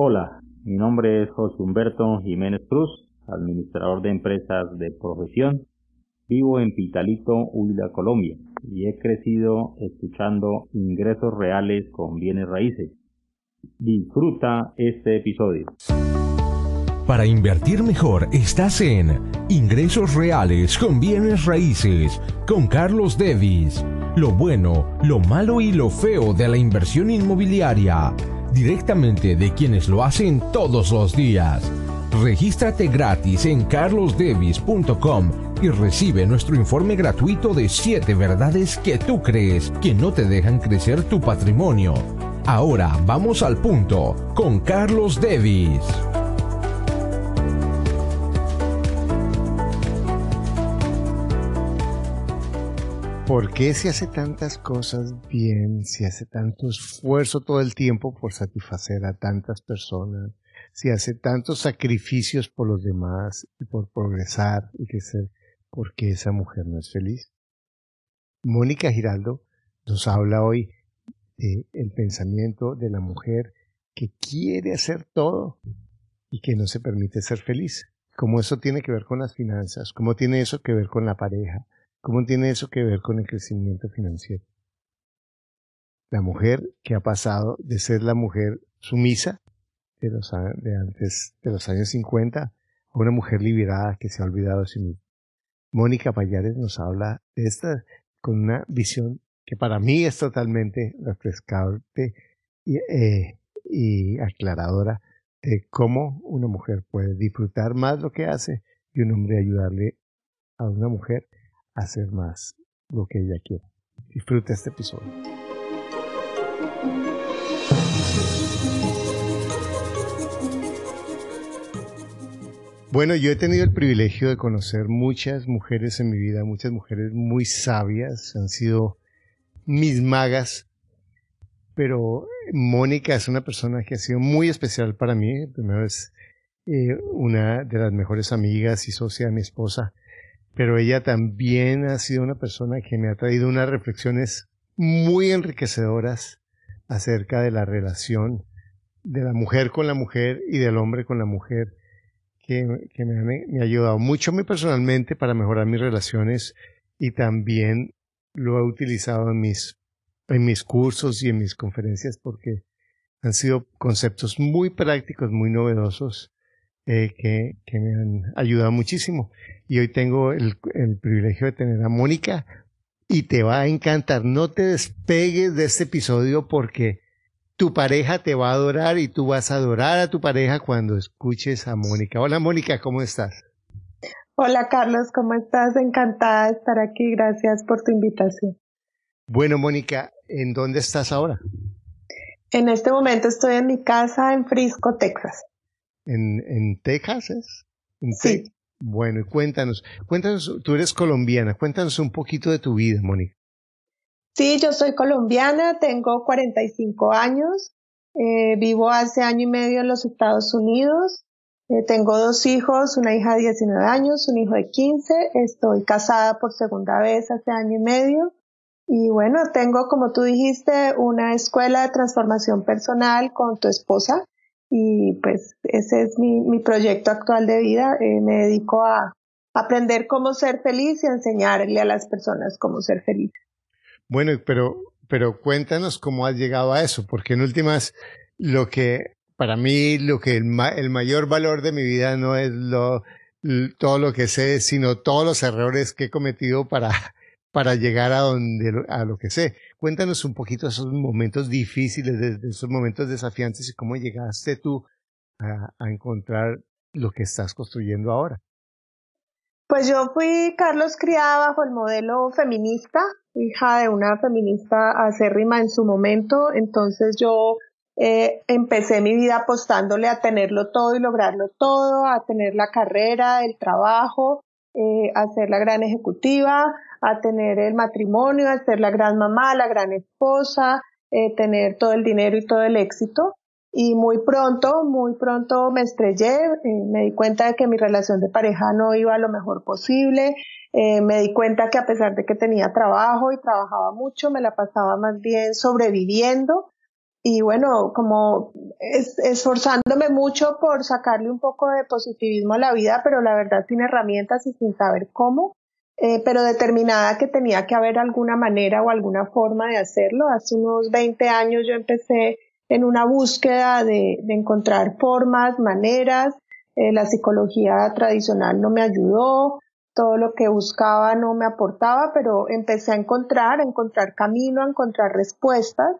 Hola, mi nombre es José Humberto Jiménez Cruz, administrador de empresas de profesión. Vivo en Pitalito, Huila, Colombia, y he crecido escuchando ingresos reales con bienes raíces. Disfruta este episodio. Para invertir mejor estás en Ingresos Reales con Bienes Raíces con Carlos Devis. Lo bueno, lo malo y lo feo de la inversión inmobiliaria directamente de quienes lo hacen todos los días. Regístrate gratis en carlosdevis.com y recibe nuestro informe gratuito de 7 verdades que tú crees que no te dejan crecer tu patrimonio. Ahora vamos al punto con Carlos Devis. ¿Por qué se hace tantas cosas bien? Se hace tanto esfuerzo todo el tiempo por satisfacer a tantas personas. Se hace tantos sacrificios por los demás y por progresar y crecer. ¿Por qué esa mujer no es feliz? Mónica Giraldo nos habla hoy de el pensamiento de la mujer que quiere hacer todo y que no se permite ser feliz. Cómo eso tiene que ver con las finanzas, cómo tiene eso que ver con la pareja, ¿Cómo tiene eso que ver con el crecimiento financiero? La mujer que ha pasado de ser la mujer sumisa de, los, años 50 a una mujer liberada que se ha olvidado de sí misma. Mónica Payares nos habla de esta con una visión que para mí es totalmente refrescante y, eh, y aclaradora de cómo una mujer puede disfrutar más lo que hace y un hombre ayudarle a una mujer hacer más lo que ella quiere. Disfruta este episodio. Bueno, yo he tenido el privilegio de conocer muchas mujeres en mi vida, muchas mujeres muy sabias, han sido mis magas, pero Mónica es una persona que ha sido muy especial para mí. Primero es eh, una de las mejores amigas y socia de mi esposa pero ella también ha sido una persona que me ha traído unas reflexiones muy enriquecedoras acerca de la relación de la mujer con la mujer y del hombre con la mujer, que, me, ha ayudado mucho a personalmente para mejorar mis relaciones y también lo he utilizado en mis, en mis cursos y en mis conferencias porque han sido conceptos muy prácticos, muy novedosos eh, que, que, me han ayudado muchísimo. Y hoy tengo el, el, privilegio de tener a Mónica y te va a encantar. No te despegues de este episodio porque tu pareja te va a adorar y tú vas a adorar a tu pareja cuando escuches a Mónica. Hola Mónica, ¿cómo estás? Hola Carlos, ¿cómo estás? Encantada de estar aquí. Gracias por tu invitación. Bueno, Mónica, ¿en dónde estás ahora? En este momento estoy en mi casa en Frisco, Texas en, en Texas, ¿es? sí. Bueno, cuéntanos, cuéntanos, tú eres colombiana, cuéntanos un poquito de tu vida, Mónica. Sí, yo soy colombiana, tengo 45 años, eh, vivo hace año y medio en los Estados Unidos, eh, tengo dos hijos, una hija de 19 años, un hijo de 15, estoy casada por segunda vez hace año y medio y bueno, tengo, como tú dijiste, una escuela de transformación personal con tu esposa y pues ese es mi, mi proyecto actual de vida. Eh, me dedico a aprender cómo ser feliz y enseñarle a las personas cómo ser feliz. Bueno, pero, pero cuéntanos cómo has llegado a eso, porque en últimas, lo que, para mí, lo que el, el mayor valor de mi vida no es lo, todo lo que sé, sino todos los errores que he cometido para, para llegar a donde, a lo que sé. Cuéntanos un poquito esos momentos difíciles, de, esos momentos desafiantes y cómo llegaste tú a, encontrar lo que estás construyendo ahora. Pues yo fui, Carlos, criada bajo el modelo feminista, hija de una feminista acérrima en su momento, entonces yo eh, empecé mi vida apostándole a tenerlo todo y lograrlo todo, a tener la carrera, el trabajo, eh, a ser la gran ejecutiva, a tener el matrimonio, a ser la gran mamá, la gran esposa, eh, tener todo el dinero y todo el éxito. Y muy pronto, muy pronto me estrellé, eh, me di cuenta de que mi relación de pareja no iba lo mejor posible, eh, me di cuenta que a pesar de que tenía trabajo y trabajaba mucho, me la pasaba más bien sobreviviendo y bueno, como esforzándome mucho por sacarle un poco de positivismo a la vida, pero la verdad sin herramientas y sin saber cómo, eh, pero determinada que tenía que haber alguna manera o alguna forma de hacerlo. Hace unos 20 años yo empecé en una búsqueda de, encontrar formas, maneras. Eh, la psicología tradicional no me ayudó, todo lo que buscaba no me aportaba, pero empecé a encontrar, a encontrar camino, a encontrar respuestas,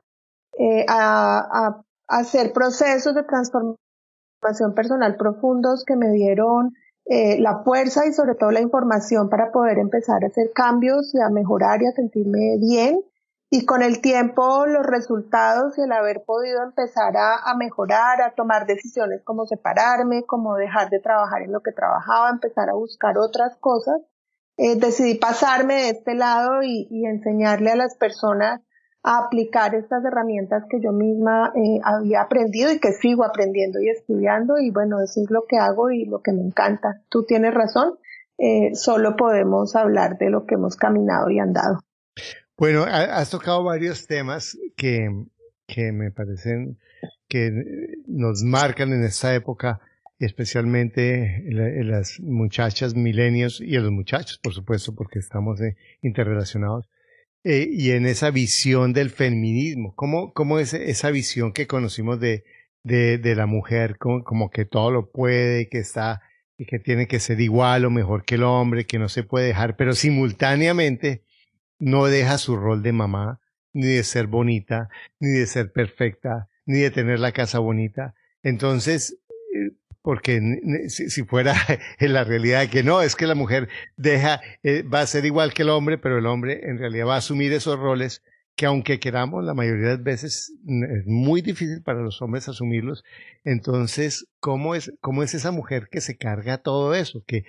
eh, a, hacer procesos de transformación personal profundos que me dieron eh, la fuerza y sobre todo la información para poder empezar a hacer cambios y a mejorar y a sentirme bien. Y con el tiempo los resultados y el haber podido empezar a, mejorar, a tomar decisiones como separarme, como dejar de trabajar en lo que trabajaba, empezar a buscar otras cosas, eh, decidí pasarme de este lado y, enseñarle a las personas a aplicar estas herramientas que yo misma eh, había aprendido y que sigo aprendiendo y estudiando y bueno, eso es lo que hago y lo que me encanta. Tú tienes razón, eh, solo podemos hablar de lo que hemos caminado y andado. Bueno, has tocado varios temas que, que me parecen que nos marcan en esta época, especialmente las muchachas milenios y en los muchachos, por supuesto, porque estamos eh, interrelacionados. Eh, y en esa visión del feminismo, ¿cómo, cómo es esa visión que conocimos de, de, de la mujer, como, como, que todo lo puede, que está, y que tiene que ser igual o mejor que el hombre, que no se puede dejar, pero simultáneamente no deja su rol de mamá, ni de ser bonita, ni de ser perfecta, ni de tener la casa bonita. Entonces, porque si, fuera en la realidad que no, es que la mujer deja, eh, va a ser igual que el hombre, pero el hombre en realidad va a asumir esos roles que aunque queramos, la mayoría de las veces es muy difícil para los hombres asumirlos. Entonces, ¿cómo es, cómo es esa mujer que se carga todo eso? Que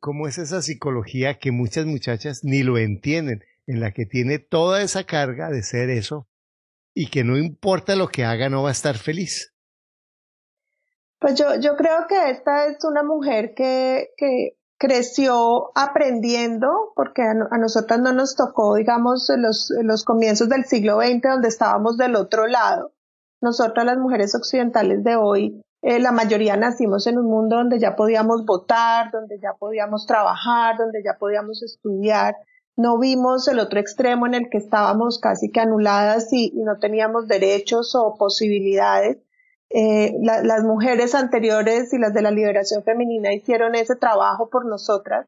cómo es esa psicología que muchas muchachas ni lo entienden, en la que tiene toda esa carga de ser eso y que no importa lo que haga, no va a estar feliz. Pues yo, yo creo que esta es una mujer que, que creció aprendiendo, porque a, nosotras no nos tocó, digamos, los, los comienzos del siglo XX, donde estábamos del otro lado. Nosotras las mujeres occidentales de hoy eh, la mayoría nacimos en un mundo donde ya podíamos votar, donde ya podíamos trabajar, donde ya podíamos estudiar. No vimos el otro extremo en el que estábamos casi que anuladas y, no teníamos derechos o posibilidades. Eh, las mujeres anteriores y las de la liberación femenina hicieron ese trabajo por nosotras,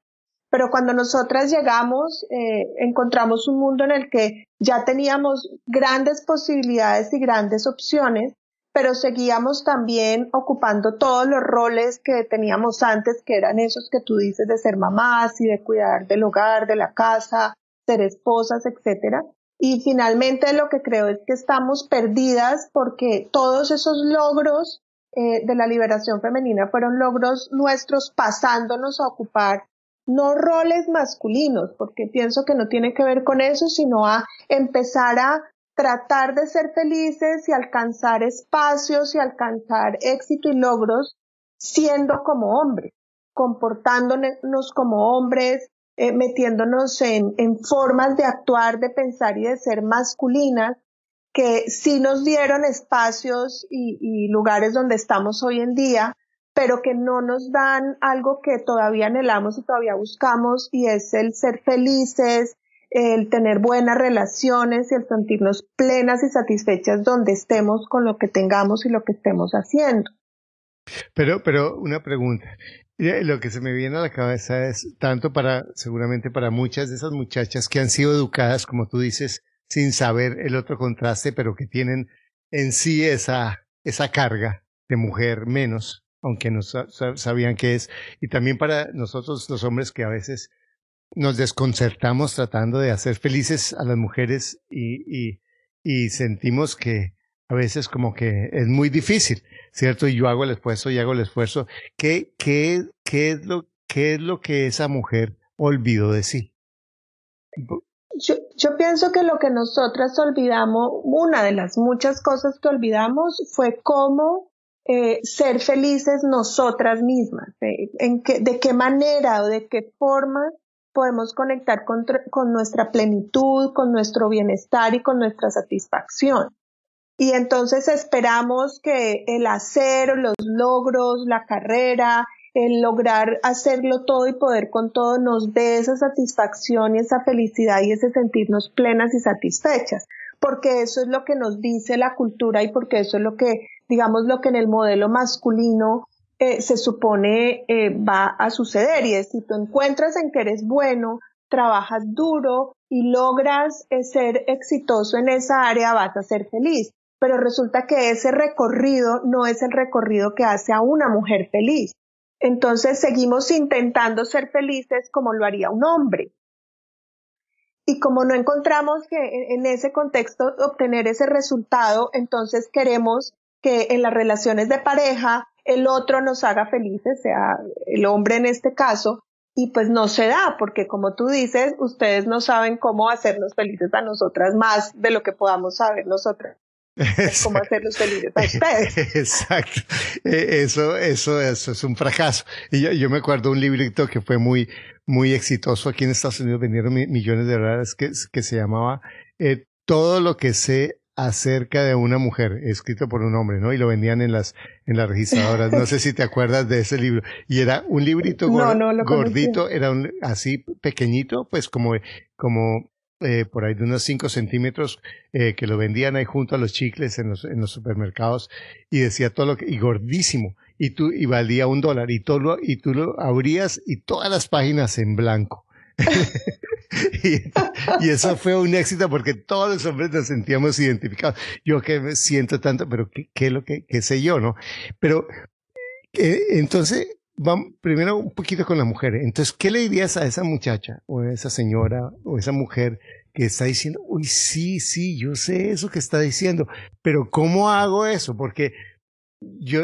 pero cuando nosotras llegamos eh, encontramos un mundo en el que ya teníamos grandes posibilidades y grandes opciones pero seguíamos también ocupando todos los roles que teníamos antes, que eran esos que tú dices de ser mamás y de cuidar del hogar, de la casa, ser esposas, etcétera. Y finalmente lo que creo es que estamos perdidas porque todos esos logros eh, de la liberación femenina fueron logros nuestros pasándonos a ocupar no roles masculinos, porque pienso que no tiene que ver con eso, sino a empezar a tratar de ser felices y alcanzar espacios y alcanzar éxito y logros siendo como hombres, comportándonos como hombres, eh, metiéndonos en, formas de actuar, de pensar y de ser masculinas que sí nos dieron espacios y, y lugares donde estamos hoy en día, pero que no nos dan algo que todavía anhelamos y todavía buscamos y es el ser felices, el tener buenas relaciones y el sentirnos plenas y satisfechas donde estemos con lo que tengamos y lo que estemos haciendo. Pero, pero una pregunta. Lo que se me viene a la cabeza es tanto para, seguramente para muchas de esas muchachas que han sido educadas, como tú dices, sin saber el otro contraste, pero que tienen en sí esa, esa carga de mujer menos, aunque no sabían qué es. Y también para nosotros los hombres que a veces nos desconcertamos tratando de hacer felices a las mujeres y, y, sentimos que a veces como que es muy difícil, ¿cierto? Y yo hago el esfuerzo y hago el esfuerzo. ¿Qué, qué, qué, es, lo, qué es lo que esa mujer olvidó de sí? Yo, pienso que lo que nosotras olvidamos, una de las muchas cosas que olvidamos fue cómo eh, ser felices nosotras mismas, en qué, de qué manera o de qué forma podemos conectar con, nuestra plenitud, con nuestro bienestar y con nuestra satisfacción. Y entonces esperamos que el hacer, los logros, la carrera, el lograr hacerlo todo y poder con todo nos dé esa satisfacción y esa felicidad y ese sentirnos plenas y satisfechas, porque eso es lo que nos dice la cultura y porque eso es lo que, digamos, lo que en el modelo masculino eh, se supone eh, va a suceder y es si tú encuentras en que eres bueno, trabajas duro y logras eh, ser exitoso en esa área, vas a ser feliz. Pero resulta que ese recorrido no es el recorrido que hace a una mujer feliz. Entonces seguimos intentando ser felices como lo haría un hombre. Y como no encontramos que en ese contexto obtener ese resultado, entonces queremos que en las relaciones de pareja el otro nos haga felices, sea el hombre en este caso, y pues no se da, porque como tú dices, ustedes no saben cómo hacernos felices a nosotras más de lo que podamos saber nosotras. Cómo hacerlos felices a ustedes. Exacto. E, eso, eso, eso es un fracaso. Y yo, yo me acuerdo un librito que fue muy, muy exitoso aquí en Estados Unidos, vendieron millones de dólares, que, que se llamaba eh, Todo lo que sé acerca de una mujer, escrito por un hombre, ¿no? Y lo vendían en las, en las registradoras. No sé si te acuerdas de ese libro. Y era un librito gordito, era un, así pequeñito, pues como, como eh, por ahí de unos 5 centímetros, eh, que lo vendían ahí junto a los chicles en los, en los supermercados y decía todo lo que, y gordísimo. Y tú, y valía un dólar y y tú lo abrías y todas las páginas en blanco. y, eso fue un éxito porque todos los hombres nos sentíamos identificados. Yo que me siento tanto, pero ¿qué, qué lo que qué sé yo, no? Pero eh, entonces, vamos primero un poquito con la mujer. Entonces, ¿qué le dirías a esa muchacha o a esa señora o a esa mujer que está diciendo, uy, sí, sí, yo sé eso que está diciendo, pero ¿cómo hago eso? Porque yo,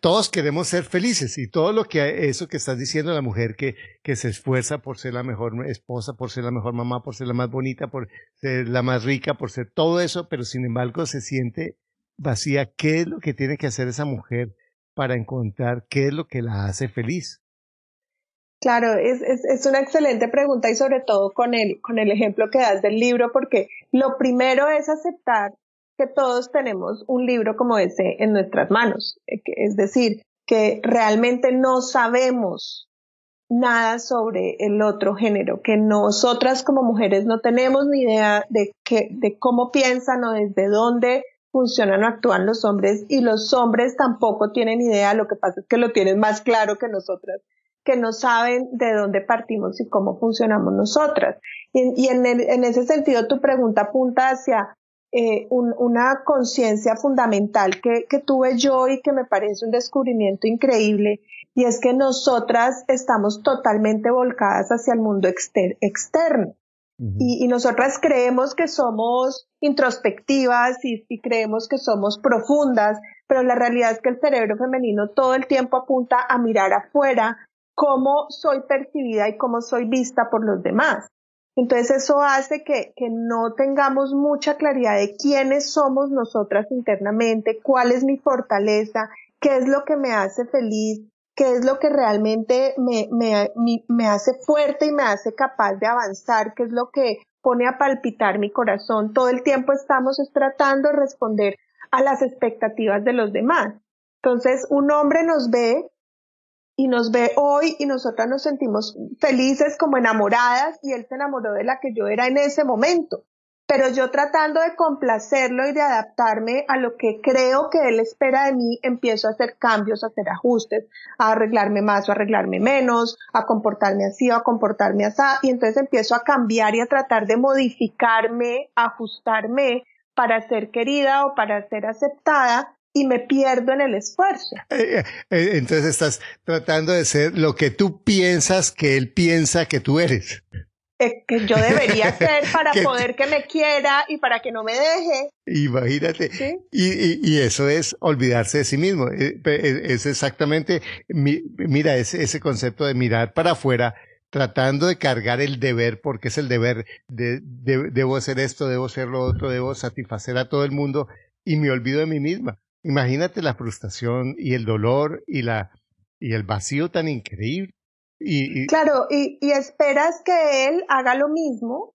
todos queremos ser felices y todo lo que eso que estás diciendo la mujer que, que se esfuerza por ser la mejor esposa, por ser la mejor mamá, por ser la más bonita, por ser la más rica, por ser todo eso, pero sin embargo se siente vacía. ¿Qué es lo que tiene que hacer esa mujer para encontrar qué es lo que la hace feliz? Claro, es, es, es, una excelente pregunta y sobre todo con el, con el ejemplo que das del libro, porque lo primero es aceptar que todos tenemos un libro como ese en nuestras manos. Eh, es decir, que realmente no sabemos nada sobre el otro género, que nosotras como mujeres no tenemos ni idea de, que, de cómo piensan o desde dónde funcionan o actúan los hombres y los hombres tampoco tienen idea, lo que pasa es que lo tienen más claro que nosotras, que no saben de dónde partimos y cómo funcionamos nosotras. Y, en, ese sentido tu pregunta apunta hacia eh, una conciencia fundamental que, tuve yo y que me parece un descubrimiento increíble, y es que nosotras estamos totalmente volcadas hacia el mundo externo. Y, nosotras creemos que somos introspectivas y, y creemos que somos profundas, pero la realidad es que el cerebro femenino todo el tiempo apunta a mirar afuera cómo soy percibida y cómo soy vista por los demás. Entonces eso hace que, que, no tengamos mucha claridad de quiénes somos nosotras internamente, cuál es mi fortaleza, qué es lo que me hace feliz, qué es lo que realmente me, me, me hace fuerte y me hace capaz de avanzar, qué es lo que pone a palpitar mi corazón. Todo el tiempo estamos tratando de responder a las expectativas de los demás. Entonces un hombre nos ve y nos ve hoy y nosotras nos sentimos felices como enamoradas y él se enamoró de la que yo era en ese momento. Pero yo tratando de complacerlo y de adaptarme a lo que creo que él espera de mí, empiezo a hacer cambios, a hacer ajustes, a arreglarme más o arreglarme menos, a comportarme así o a comportarme así. Y entonces empiezo a cambiar y a tratar de modificarme, ajustarme para ser querida o para ser aceptada y me pierdo en el esfuerzo. Eh, eh, entonces estás tratando de ser lo que tú piensas que él piensa que tú eres. Eh, que yo debería ser para poder que me quiera y para que no me deje. Imagínate. Y, y, eso es olvidarse de sí mismo. Es exactamente, mira, ese, ese concepto de mirar para afuera tratando de cargar el deber, porque es el deber de, de, debo hacer esto, debo hacer lo otro, debo satisfacer a todo el mundo y me olvido de mí misma. Imagínate la frustración y el dolor y, la, y el vacío tan increíble. Claro, y, esperas que él haga lo mismo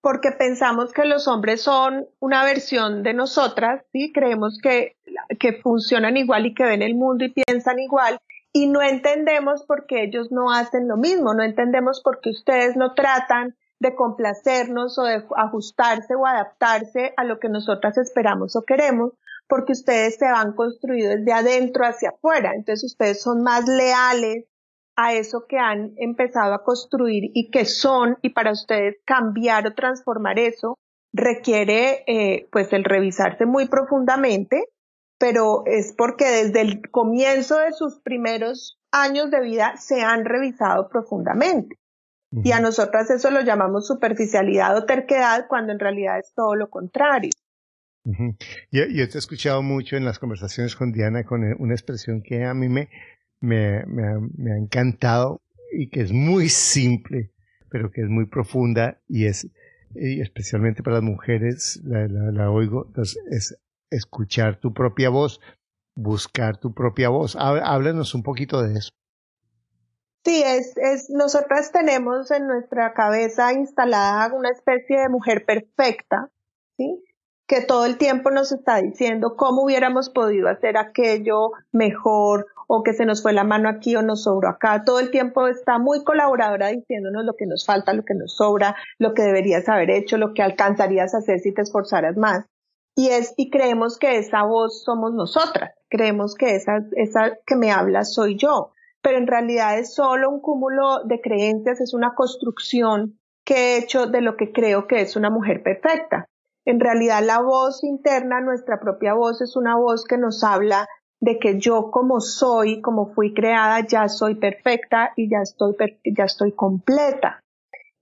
porque pensamos que los hombres son una versión de nosotras, ¿sí? Creemos que, que funcionan igual y que ven el mundo y piensan igual, y no entendemos por qué ellos no hacen lo mismo, no entendemos por qué ustedes no tratan de complacernos o de ajustarse o adaptarse a lo que nosotras esperamos o queremos, porque ustedes se han construido desde adentro hacia afuera, entonces ustedes son más leales a eso que han empezado a construir y que son, y para ustedes cambiar o transformar eso requiere eh, pues el revisarse muy profundamente, pero es porque desde el comienzo de sus primeros años de vida se han revisado profundamente. Y a nosotras eso lo llamamos superficialidad o terquedad cuando en realidad es todo lo contrario. yo, yo, te he escuchado mucho en las conversaciones con Diana con una expresión que a mí me, me, me, ha, encantado y que es muy simple, pero que es muy profunda y es, y especialmente para las mujeres, la, la, oigo, entonces es escuchar tu propia voz, buscar tu propia voz. Háblanos un poquito de eso. Sí, es, es, nosotras tenemos en nuestra cabeza instalada una especie de mujer perfecta, ¿sí? Que todo el tiempo nos está diciendo cómo hubiéramos podido hacer aquello mejor o que se nos fue la mano aquí o nos sobró acá. Todo el tiempo está muy colaboradora diciéndonos lo que nos falta, lo que nos sobra, lo que deberías haber hecho, lo que alcanzarías a hacer si te esforzaras más. Y es, y creemos que esa voz somos nosotras. Creemos que esa, esa que me habla soy yo. Pero en realidad es solo un cúmulo de creencias, es una construcción que he hecho de lo que creo que es una mujer perfecta. En realidad la voz interna, nuestra propia voz, es una voz que nos habla de que yo como soy, como fui creada, ya soy perfecta y ya estoy, ya estoy completa.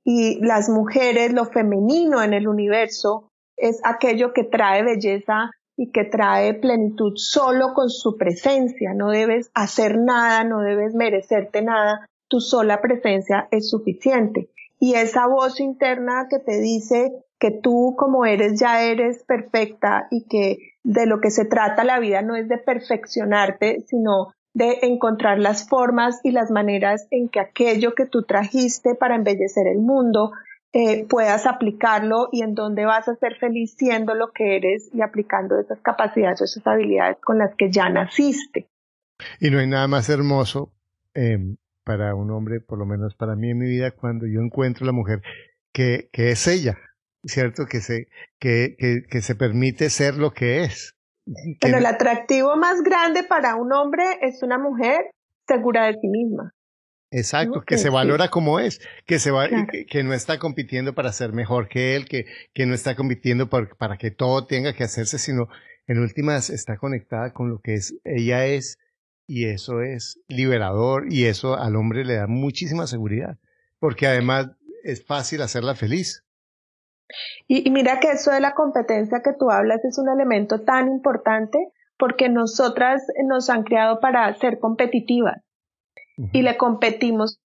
Y las mujeres, lo femenino en el universo, es aquello que trae belleza y que trae plenitud solo con su presencia. No debes hacer nada, no debes merecerte nada. Tu sola presencia es suficiente. Y esa voz interna que te dice que tú como eres ya eres perfecta y que de lo que se trata la vida no es de perfeccionarte, sino de encontrar las formas y las maneras en que aquello que tú trajiste para embellecer el mundo eh, puedas aplicarlo y en donde vas a ser feliz siendo lo que eres y aplicando esas capacidades o esas habilidades con las que ya naciste. Y no hay nada más hermoso em, para un hombre, por lo menos para mí en mi vida, cuando yo encuentro a la mujer que, que es ella, ¿cierto? Que se, que, que, se permite ser lo que es. Pero el atractivo más grande para un hombre es una mujer segura de sí misma. Exacto, que se valora como es, que se va, que, no está compitiendo para ser mejor que él, que, que no está compitiendo para que todo tenga que hacerse, sino en últimas está conectada con lo que es, ella es, y eso es liberador, y eso al hombre le da muchísima seguridad, porque además es fácil hacerla feliz. Y, mira que eso de la competencia que tú hablas es un elemento tan importante porque nosotras nos han creado para ser competitivas y le competimos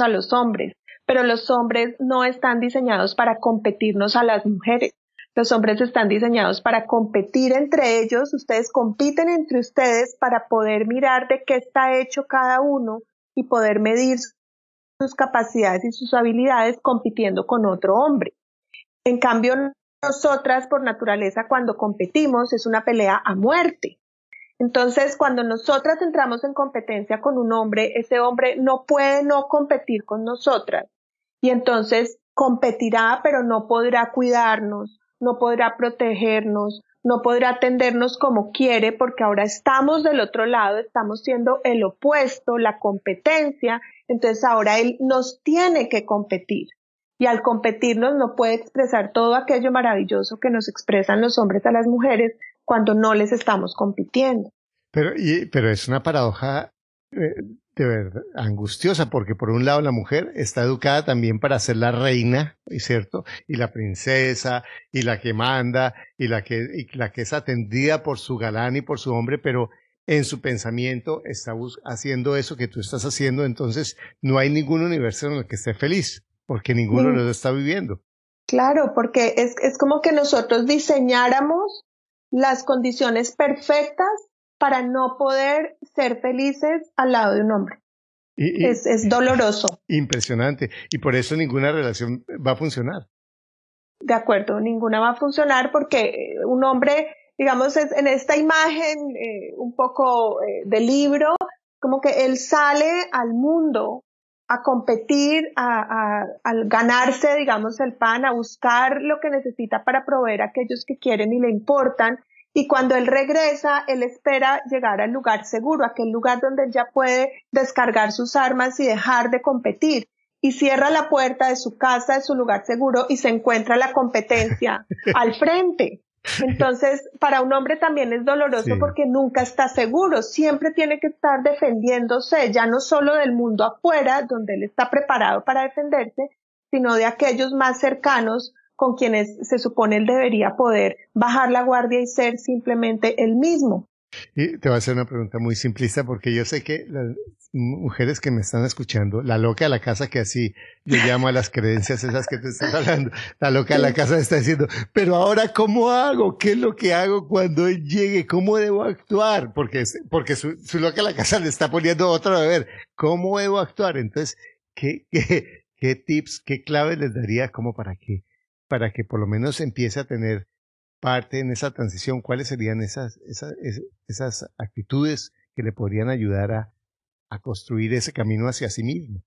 a los hombres, pero los hombres no están diseñados para competirnos a las mujeres. Los hombres están diseñados para competir entre ellos, ustedes compiten entre ustedes para poder mirar de qué está hecho cada uno y poder medir sus capacidades y sus habilidades compitiendo con otro hombre. En cambio, nosotras por naturaleza cuando competimos es una pelea a muerte. Entonces, cuando nosotras entramos en competencia con un hombre, ese hombre no puede no competir con nosotras. Y entonces competirá, pero no podrá cuidarnos, no podrá protegernos, no podrá atendernos como quiere, porque ahora estamos del otro lado, estamos siendo el opuesto, la competencia, entonces ahora él nos tiene que competir y al competirnos no puede expresar todo aquello maravilloso que nos expresan los hombres a las mujeres cuando no les estamos compitiendo. Pero, y, pero es una paradoja eh, de verdad angustiosa, porque por un lado la mujer está educada también para ser la reina, ¿cierto? Y la princesa, y la que manda, y la que, y la que es atendida por su galán y por su hombre, pero en su pensamiento está haciendo eso que tú estás haciendo, entonces no hay ningún universo en el que esté feliz porque ninguno lo está viviendo. Claro, porque es, es como que nosotros diseñáramos las condiciones perfectas para no poder ser felices al lado de un hombre. es, es doloroso. Impresionante. Y por eso ninguna relación va a funcionar. de acuerdo, ninguna va a funcionar porque un hombre, digamos, en esta imagen eh, un poco eh, de libro, como que él sale al mundo a competir, a, a, ganarse, digamos, el pan, a buscar lo que necesita para proveer a aquellos que quieren y le importan. Y cuando él regresa, él espera llegar al lugar seguro, aquel lugar donde él ya puede descargar sus armas y dejar de competir. Y cierra la puerta de su casa, de su lugar seguro, y se encuentra la competencia al frente. Entonces, para un hombre también es doloroso porque nunca está seguro, siempre tiene que estar defendiéndose, ya no solo del mundo afuera, donde él está preparado para defenderse, sino de aquellos más cercanos con quienes se supone él debería poder bajar la guardia y ser simplemente el mismo. Y te voy a hacer una pregunta muy simplista porque yo sé que las mujeres que me están escuchando, la loca de la casa que así yo llamo a las creencias esas que te estás hablando, la loca de la casa está diciendo, pero ahora ¿cómo hago? ¿Qué es lo que hago cuando él llegue? ¿Cómo debo actuar? Porque, porque su, loca de la casa le está poniendo otro deber. ¿Cómo debo actuar? Entonces, ¿qué, qué, qué tips, qué claves les daría como para que, para que por lo menos empiece a tener parte en esa transición, ¿cuáles serían esas, esas, esas actitudes que le podrían ayudar a, a construir ese camino hacia sí mismo?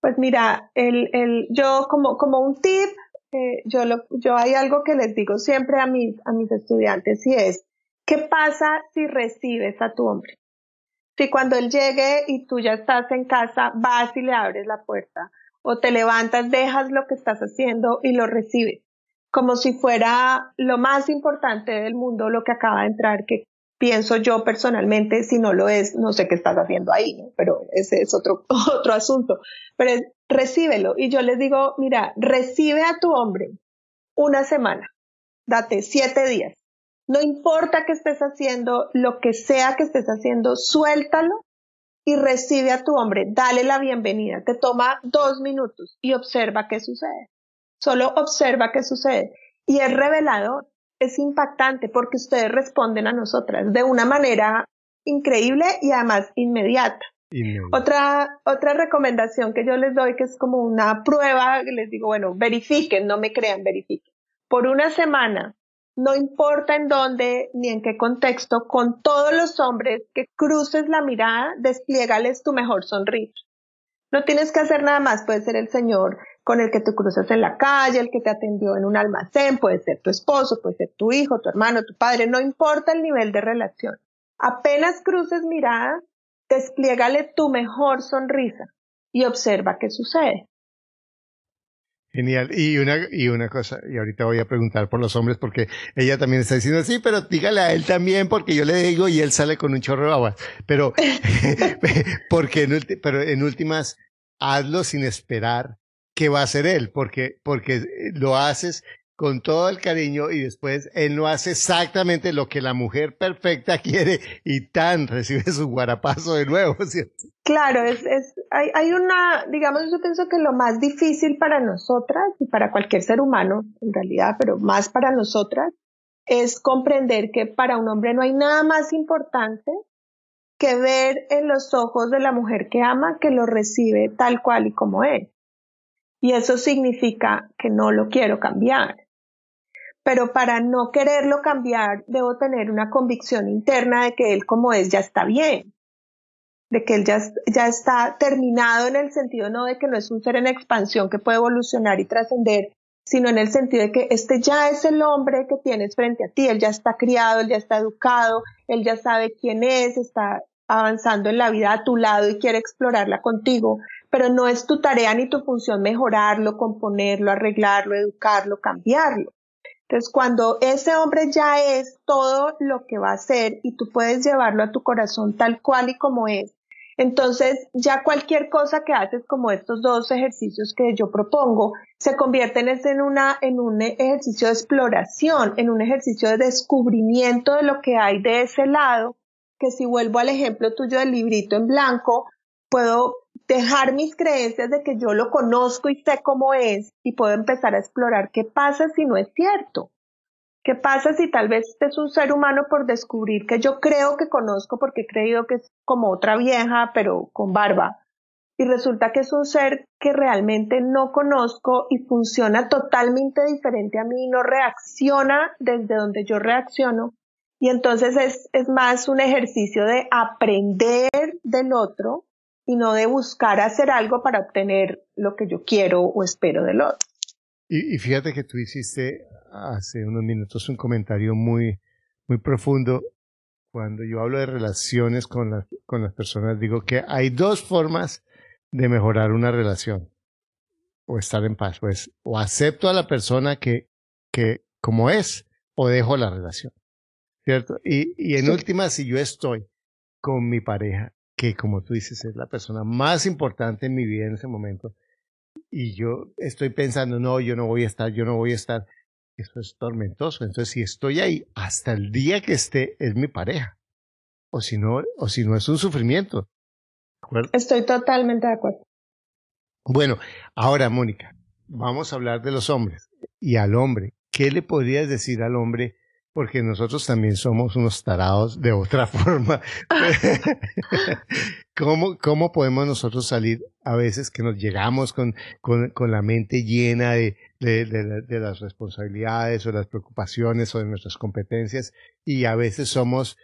Pues mira, el, el, yo como, como un tip, eh, yo, lo, yo hay algo que les digo siempre a mis, a mis estudiantes y es, ¿qué pasa si recibes a tu hombre? Si cuando él llegue y tú ya estás en casa, vas y le abres la puerta, o te levantas, dejas lo que estás haciendo y lo recibes como si fuera lo más importante del mundo lo que acaba de entrar, que pienso yo personalmente, si no lo es, no sé qué estás haciendo ahí, pero ese es otro, otro asunto. Pero recíbelo. Y yo les digo, mira, recibe a tu hombre una semana, date siete días. No importa qué estés haciendo, lo que sea que estés haciendo, suéltalo y recibe a tu hombre, dale la bienvenida. Te toma dos minutos y observa qué sucede. Solo observa qué sucede. Y es revelador, es impactante porque ustedes responden a nosotras de una manera increíble y además inmediata. Otra, otra recomendación que yo les doy, que es como una prueba, les digo, bueno, verifiquen, no me crean, verifiquen. Por una semana, no importa en dónde ni en qué contexto, con todos los hombres que cruces la mirada, despliégales tu mejor sonrisa. No tienes que hacer nada más, puede ser el Señor con el que te cruzas en la calle, el que te atendió en un almacén, puede ser tu esposo, puede ser tu hijo, tu hermano, tu padre, no importa el nivel de relación. Apenas cruces mirada, despliégale tu mejor sonrisa y observa qué sucede. Genial. Y una, y una cosa, y ahorita voy a preguntar por los hombres porque ella también está diciendo, sí, pero dígale a él también porque yo le digo y él sale con un chorro de agua. Pero, porque en, pero en últimas, hazlo sin esperar que va a ser él, porque, porque lo haces con todo el cariño y después él no hace exactamente lo que la mujer perfecta quiere y tan recibe su guarapazo de nuevo. Claro, es, es, hay, hay una, digamos, yo pienso que lo más difícil para nosotras y para cualquier ser humano, en realidad, pero más para nosotras, es comprender que para un hombre no hay nada más importante que ver en los ojos de la mujer que ama que lo recibe tal cual y como es. Y eso significa que no lo quiero cambiar. Pero para no quererlo cambiar, debo tener una convicción interna de que él como es ya está bien, de que él ya, ya está terminado en el sentido no de que no es un ser en expansión que puede evolucionar y trascender, sino en el sentido de que este ya es el hombre que tienes frente a ti, él ya está criado, él ya está educado, él ya sabe quién es, está avanzando en la vida a tu lado y quiere explorarla contigo, pero no es tu tarea ni tu función mejorarlo, componerlo, arreglarlo, educarlo, cambiarlo. Entonces, cuando ese hombre ya es todo lo que va a ser y tú puedes llevarlo a tu corazón tal cual y como es, entonces ya cualquier cosa que haces como estos dos ejercicios que yo propongo se convierten en, una, en un ejercicio de exploración, en un ejercicio de descubrimiento de lo que hay de ese lado, que si vuelvo al ejemplo tuyo del librito en blanco, puedo dejar mis creencias de que yo lo conozco y sé cómo es y puedo empezar a explorar qué pasa si no es cierto. ¿Qué pasa si tal vez este es un ser humano por descubrir que yo creo que conozco porque he creído que es como otra vieja pero con barba? y resulta que es un ser que realmente no conozco y funciona totalmente diferente a mí, no reacciona desde donde yo reacciono. Y entonces es, es más un ejercicio de aprender del otro y no de buscar hacer algo para obtener lo que yo quiero o espero del otro. Y, y fíjate que tú hiciste hace unos minutos un comentario muy, muy profundo cuando yo hablo de relaciones con las, con las personas, digo que hay dos formas de mejorar una relación o estar en paz. Pues o acepto a la persona que, que como es o dejo la relación. ¿Cierto? Y, y en última, si yo estoy con mi pareja, que como tú dices es la persona más importante en mi vida en ese momento, y yo estoy pensando, no, yo no voy a estar, yo no voy a estar, eso es tormentoso. Entonces, si estoy ahí hasta el día que esté, es mi pareja. O si no, o si no es un sufrimiento. Estoy totalmente de acuerdo. Bueno, ahora, Mónica, vamos a hablar de los hombres. Y al hombre, ¿qué le podrías decir al hombre? Porque nosotros también somos unos tarados de otra forma. ¿Cómo, ¿Cómo podemos nosotros salir a veces que nos llegamos con, con, con la mente llena de, de, de, de, las responsabilidades o las preocupaciones o de nuestras competencias y a veces somos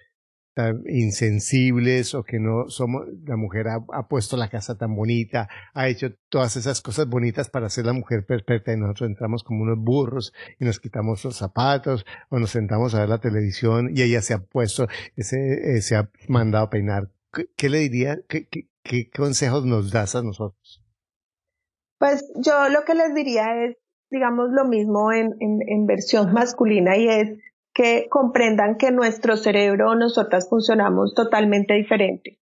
tan insensibles o que no somos, la mujer ha, ha, puesto la casa tan bonita, ha hecho todas esas cosas bonitas para ser la mujer perfecta y nosotros entramos como unos burros y nos quitamos los zapatos o nos sentamos a ver la televisión y ella se ha puesto, ese, se ha mandado a peinar. ¿Qué, qué le diría? ¿Qué, ¿Qué, qué, consejos nos das a nosotros? Pues yo lo que les diría es, digamos, lo mismo en, en, en versión masculina y es que comprendan que nuestro cerebro, nosotras funcionamos totalmente diferente.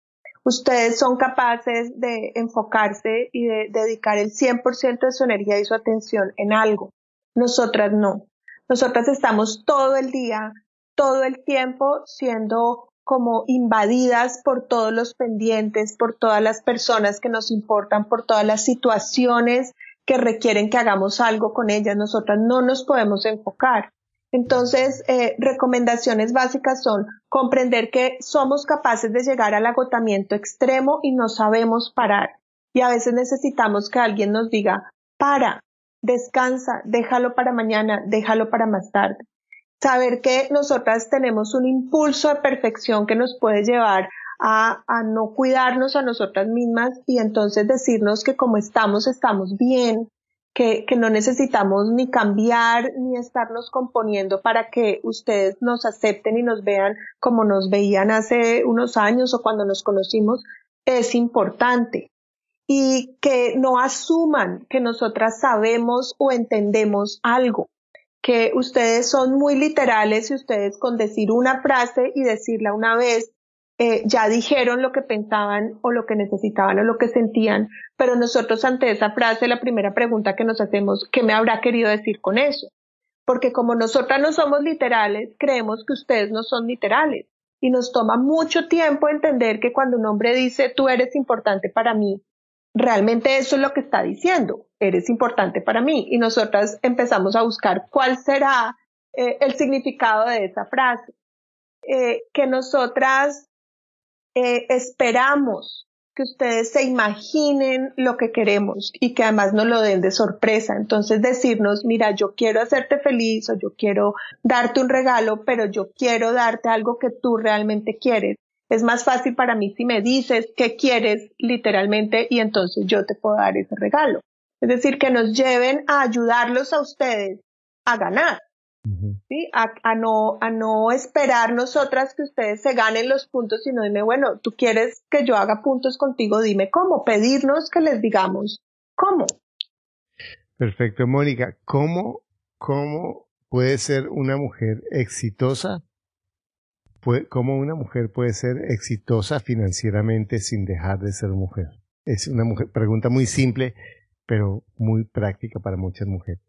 Ustedes son capaces de enfocarse y de dedicar el 100% de su energía y su atención en algo. Nosotras no. Nosotras estamos todo el día, todo el tiempo siendo como invadidas por todos los pendientes, por todas las personas que nos importan, por todas las situaciones que requieren que hagamos algo con ellas. Nosotras no nos podemos enfocar. Entonces, eh, recomendaciones básicas son comprender que somos capaces de llegar al agotamiento extremo y no sabemos parar. Y a veces necesitamos que alguien nos diga, para, descansa, déjalo para mañana, déjalo para más tarde. Saber que nosotras tenemos un impulso de perfección que nos puede llevar a, a no cuidarnos a nosotras mismas y entonces decirnos que como estamos, estamos bien, que, no necesitamos ni cambiar ni estarnos componiendo para que ustedes nos acepten y nos vean como nos veían hace unos años o cuando nos conocimos, es importante. Y que no asuman que nosotras sabemos o entendemos algo, que ustedes son muy literales y ustedes con decir una frase y decirla una vez eh, ya dijeron lo que pensaban o lo que necesitaban o lo que sentían, pero nosotros ante esa frase, la primera pregunta que nos hacemos, ¿qué me habrá querido decir con eso? Porque como nosotras no somos literales, creemos que ustedes no son literales. Y nos toma mucho tiempo entender que cuando un hombre dice, tú eres importante para mí, realmente eso es lo que está diciendo, eres importante para mí. Y nosotras empezamos a buscar cuál será eh, el significado de esa frase. Eh, que nosotras eh, esperamos que ustedes se imaginen lo que queremos y que además nos lo den de sorpresa. Entonces decirnos, mira, yo quiero hacerte feliz o yo quiero darte un regalo, pero yo quiero darte algo que tú realmente quieres. Es más fácil para mí si me dices qué quieres literalmente y entonces yo te puedo dar ese regalo. Es decir, que nos lleven a ayudarlos a ustedes a ganar. ¿Sí? A, no, a no esperar nosotras que ustedes se ganen los puntos, sino dime, bueno, tú quieres que yo haga puntos contigo, dime cómo, pedirnos que les digamos cómo. Perfecto, Mónica, ¿cómo, cómo puede ser una mujer exitosa? ¿Cómo una mujer puede ser exitosa financieramente sin dejar de ser mujer? Es una mujer, pregunta muy simple, pero muy práctica para muchas mujeres.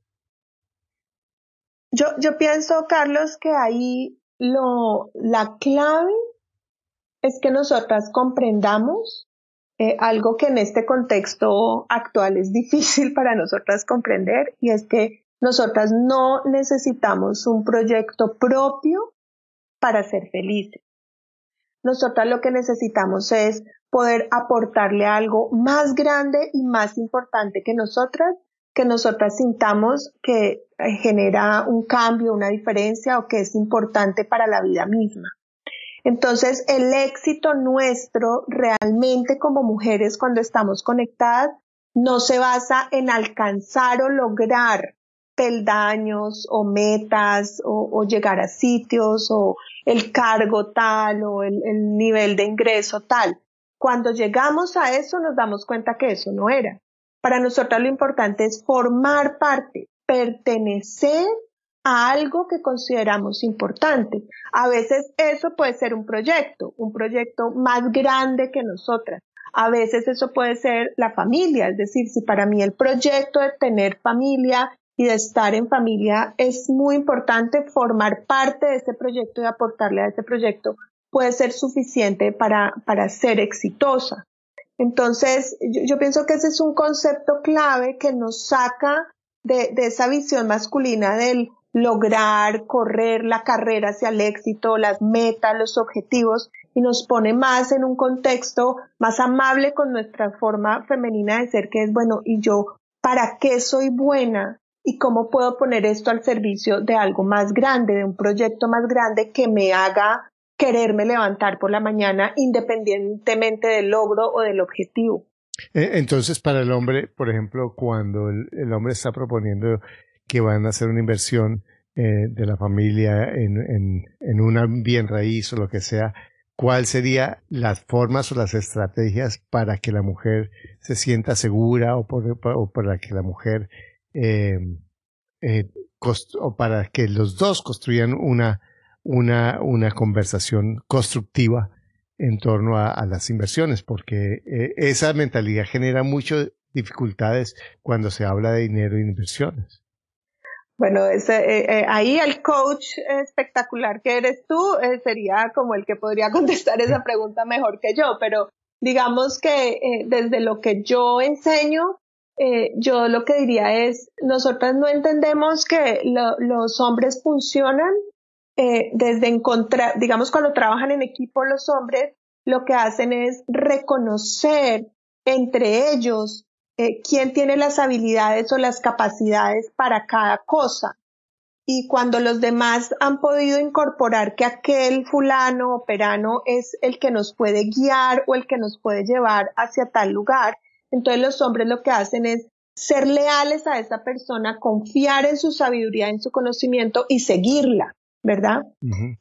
Yo, yo pienso, Carlos, que ahí lo, la clave es que nosotras comprendamos eh, algo que en este contexto actual es difícil para nosotras comprender y es que nosotras no necesitamos un proyecto propio para ser felices. nosotras lo que necesitamos es poder aportarle algo más grande y más importante que nosotras, que nosotras sintamos que eh, genera un cambio, una diferencia o que es importante para la vida misma. Entonces, el éxito nuestro realmente como mujeres cuando estamos conectadas no se basa en alcanzar o lograr peldaños o metas o, llegar a sitios o el cargo tal o el, el nivel de ingreso tal. Cuando llegamos a eso nos damos cuenta que eso no era. Para nosotros lo importante es formar parte, pertenecer a algo que consideramos importante. A veces eso puede ser un proyecto, un proyecto más grande que nosotras. A veces eso puede ser la familia, es decir, si para mí el proyecto de tener familia y de estar en familia es muy importante, formar parte de ese proyecto y aportarle a ese proyecto puede ser suficiente para, para ser exitosa. Entonces, yo, pienso que ese es un concepto clave que nos saca de, de esa visión masculina del lograr correr la carrera hacia el éxito, las metas, los objetivos, y nos pone más en un contexto más amable con nuestra forma femenina de ser, que es, bueno, ¿y yo para qué soy buena? ¿Y cómo puedo poner esto al servicio de algo más grande, de un proyecto más grande que me haga quererme levantar por la mañana independientemente del logro o del objetivo? Eh, entonces, para el hombre, por ejemplo, cuando el hombre está proponiendo que van a hacer una inversión eh, de la familia en, en, en un bien raíz o lo que sea, ¿cuáles serían las formas o las estrategias para que la mujer se sienta segura o, para que la mujer eh, o para que los dos construyan una, una, una conversación constructiva en torno a, las inversiones, porque esa mentalidad genera muchas dificultades cuando se habla de dinero e inversiones. Bueno, ese, eh, eh, ahí el coach espectacular que eres tú eh, sería como el que podría contestar esa pregunta mejor que yo, pero digamos que desde lo que yo enseño, yo lo que diría es, nosotras no entendemos que los hombres funcionan desde encontrar, digamos, cuando trabajan en equipo los hombres, lo que hacen es reconocer entre ellos eh, quién tiene las habilidades o las capacidades para cada cosa. Y cuando los demás han podido incorporar que aquel fulano o perano es el que nos puede guiar o el que nos puede llevar hacia tal lugar, entonces los hombres lo que hacen es ser leales a esa persona, confiar en su sabiduría, en su conocimiento y seguirla. ¿Verdad?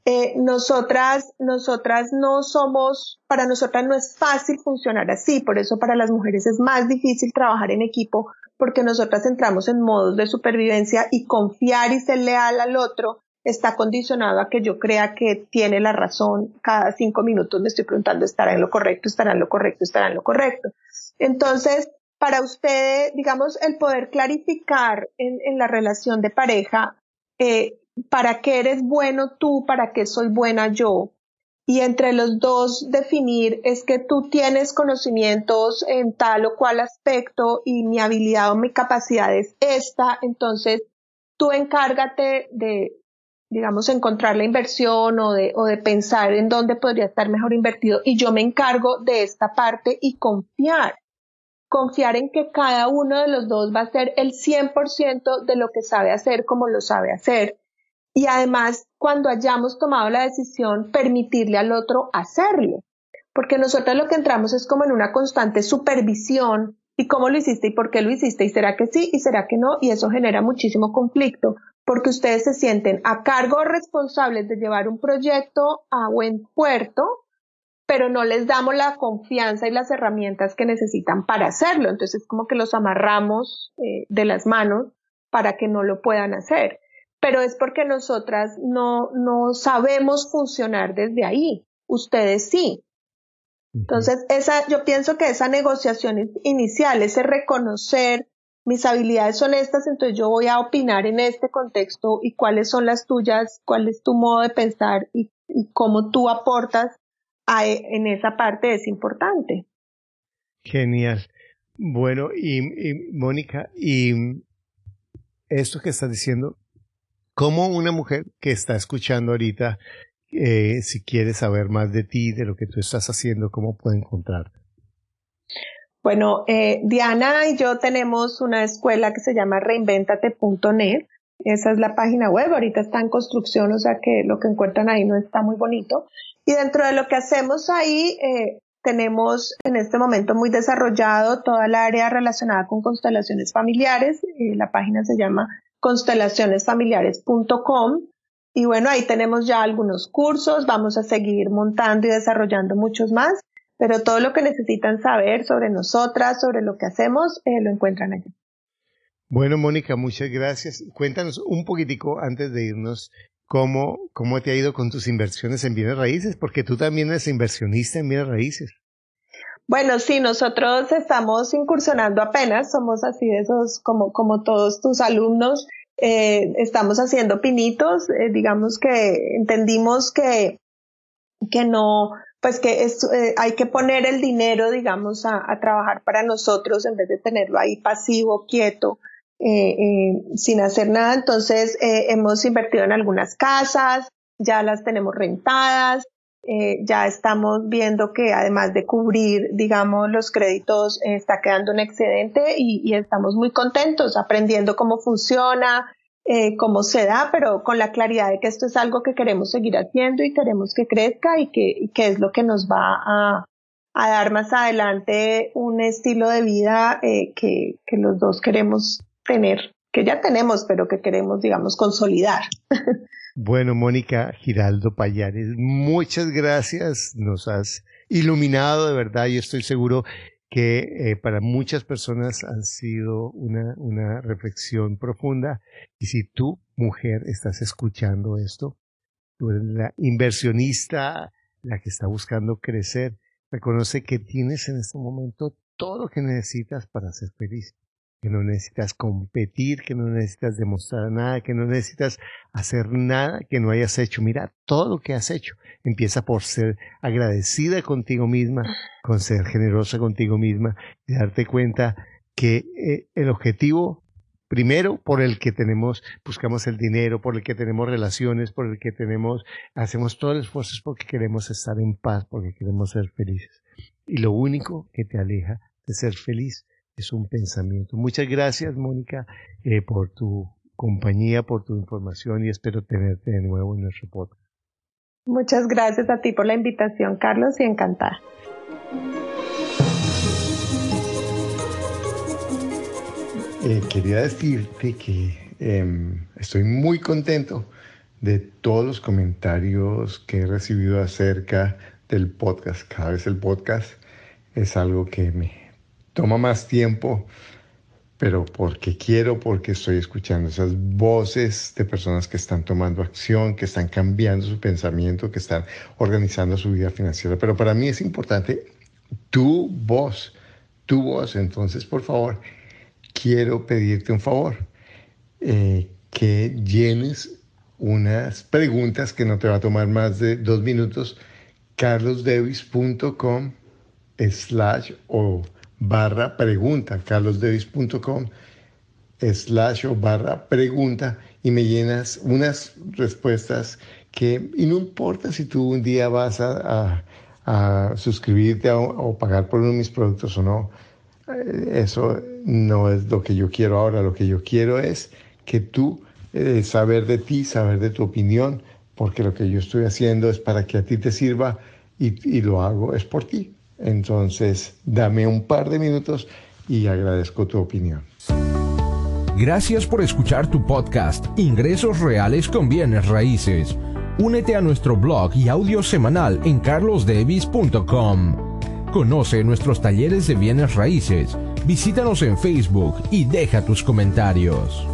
eh, nosotras, nosotras no somos, para nosotras no es fácil funcionar así, por eso para las mujeres es más difícil trabajar en equipo, porque nosotras entramos en modos de supervivencia y confiar y ser leal al otro está condicionado a que yo crea que tiene la razón. Cada cinco minutos me estoy preguntando, ¿estará en lo correcto? ¿Estará en lo correcto? ¿Estará en lo correcto? Entonces, para usted, digamos, el poder clarificar en, en la relación de pareja, eh, para qué eres bueno tú, para qué soy buena yo. Y entre los dos definir es que tú tienes conocimientos en tal o cual aspecto y mi habilidad o mi capacidad es esta, entonces tú encárgate de, digamos, encontrar la inversión o de, o de pensar en dónde podría estar mejor invertido y yo me encargo de esta parte y confiar. Confiar en que cada uno de los dos va a hacer el 100% de lo que sabe hacer como lo sabe hacer y además cuando hayamos tomado la decisión permitirle al otro hacerlo. Porque nosotros lo que entramos es como en una constante supervisión y cómo lo hiciste y por qué lo hiciste y será que sí y será que no y eso genera muchísimo conflicto porque ustedes se sienten a cargo responsables de llevar un proyecto a buen puerto, pero no les damos la confianza y las herramientas que necesitan para hacerlo. Entonces como que los amarramos eh, de las manos para que no lo puedan hacer pero es porque nosotras no, no sabemos funcionar desde ahí. Ustedes sí. Entonces, esa, yo pienso que esa negociación inicial, ese reconocer mis habilidades son estas, entonces yo voy a opinar en este contexto y cuáles son las tuyas, cuál es tu modo de pensar y, cómo tú aportas a, en esa parte es importante. Genial. Bueno, y, y Mónica, y esto que estás diciendo, ¿Cómo una mujer que está escuchando ahorita eh, si quiere saber más de ti, de lo que tú estás haciendo, cómo puede encontrarte. Bueno, eh, Diana y yo tenemos una escuela que se llama reinventate.net. Esa es la página web. Ahorita está en construcción, o sea que lo que encuentran ahí no está muy bonito. Y dentro de lo que hacemos ahí, eh, tenemos en este momento muy desarrollado toda el área relacionada con constelaciones familiares. La página se llama constelacionesfamiliares.com. Y bueno, ahí tenemos ya algunos cursos. Vamos a seguir montando y desarrollando muchos más pero todo lo que necesitan saber sobre nosotras, sobre lo que hacemos, eh, lo encuentran allí. Bueno, Mónica, muchas gracias. Cuéntanos un poquitico antes de irnos cómo, cómo te ha ido con tus inversiones en bienes raíces, porque tú también eres inversionista en bienes raíces. Bueno, sí, nosotros estamos incursionando apenas, somos así de esos, como, como todos tus alumnos, eh, estamos haciendo pinitos, eh, digamos que entendimos que, que no, pues que eh, hay que poner el dinero, digamos, a, trabajar para nosotros en vez de tenerlo ahí pasivo, quieto, eh, sin hacer nada. Entonces, hemos invertido en algunas casas, ya las tenemos rentadas, ya estamos viendo que además de cubrir, digamos, los créditos, está quedando un excedente y, estamos muy contentos aprendiendo cómo funciona, eh, cómo se da, pero con la claridad de que esto es algo que queremos seguir haciendo y queremos que crezca y que, es lo que nos va a, dar más adelante un estilo de vida eh, que, que los dos queremos tener, que ya tenemos, pero que queremos, digamos, consolidar. Bueno, Mónica Giraldo Payares, muchas gracias. Nos has iluminado de verdad. Yo estoy seguro que eh, para muchas personas han sido una, una reflexión profunda. Y si tú, mujer, estás escuchando esto, tú eres la inversionista, la que está buscando crecer, reconoce que tienes en este momento todo lo que necesitas para ser feliz que no necesitas competir, que no necesitas demostrar nada, que no necesitas hacer nada que no hayas hecho. Mira, todo lo que has hecho empieza por ser agradecida contigo misma, con ser generosa contigo misma y darte cuenta que eh, el objetivo primero por el que tenemos, buscamos el dinero, por el que tenemos relaciones, por el que tenemos, hacemos todo el esfuerzo es porque queremos estar en paz, porque queremos ser felices. Y lo único que te aleja de ser feliz es un pensamiento. Muchas gracias, Mónica, eh, por tu compañía, por tu información y espero tenerte de nuevo en nuestro podcast. Muchas gracias a ti por la invitación, Carlos, y encantada. Eh, quería decirte que em, estoy muy contento de todos los comentarios que he recibido acerca del podcast. Cada vez el podcast es algo que me toma más tiempo, pero porque quiero, porque estoy escuchando esas voces de personas que están tomando acción, que están cambiando su pensamiento, que están organizando su vida financiera. Pero para mí es importante tu voz, tu voz. Entonces, por favor, quiero pedirte un favor, eh, que llenes unas preguntas que no te va a tomar más de dos minutos, carlosdevis.com slash o barra pregunta, carlosdevis.com slash o barra pregunta y me llenas unas respuestas que, y no importa si tú un día vas a, suscribirte o pagar por uno de mis productos o no, eh, eso no es lo que yo quiero ahora, lo que yo quiero es que tú, eh, saber de ti, saber de tu opinión, porque lo que yo estoy haciendo es para que a ti te sirva y lo hago es por ti. Entonces, dame un par de minutos y agradezco tu opinión. Gracias por escuchar tu podcast Ingresos Reales con Bienes Raíces. Únete a nuestro blog y audio semanal en carlosdevis.com. Conoce nuestros talleres de bienes raíces. Visítanos en Facebook y deja tus comentarios.